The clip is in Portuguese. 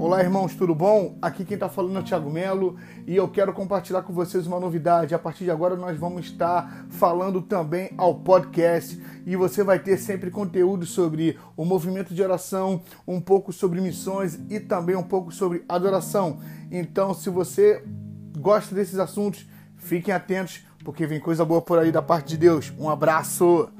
Olá, irmãos, tudo bom? Aqui quem está falando é o Thiago Melo e eu quero compartilhar com vocês uma novidade. A partir de agora, nós vamos estar falando também ao podcast e você vai ter sempre conteúdo sobre o movimento de oração, um pouco sobre missões e também um pouco sobre adoração. Então, se você gosta desses assuntos, fiquem atentos porque vem coisa boa por aí da parte de Deus. Um abraço!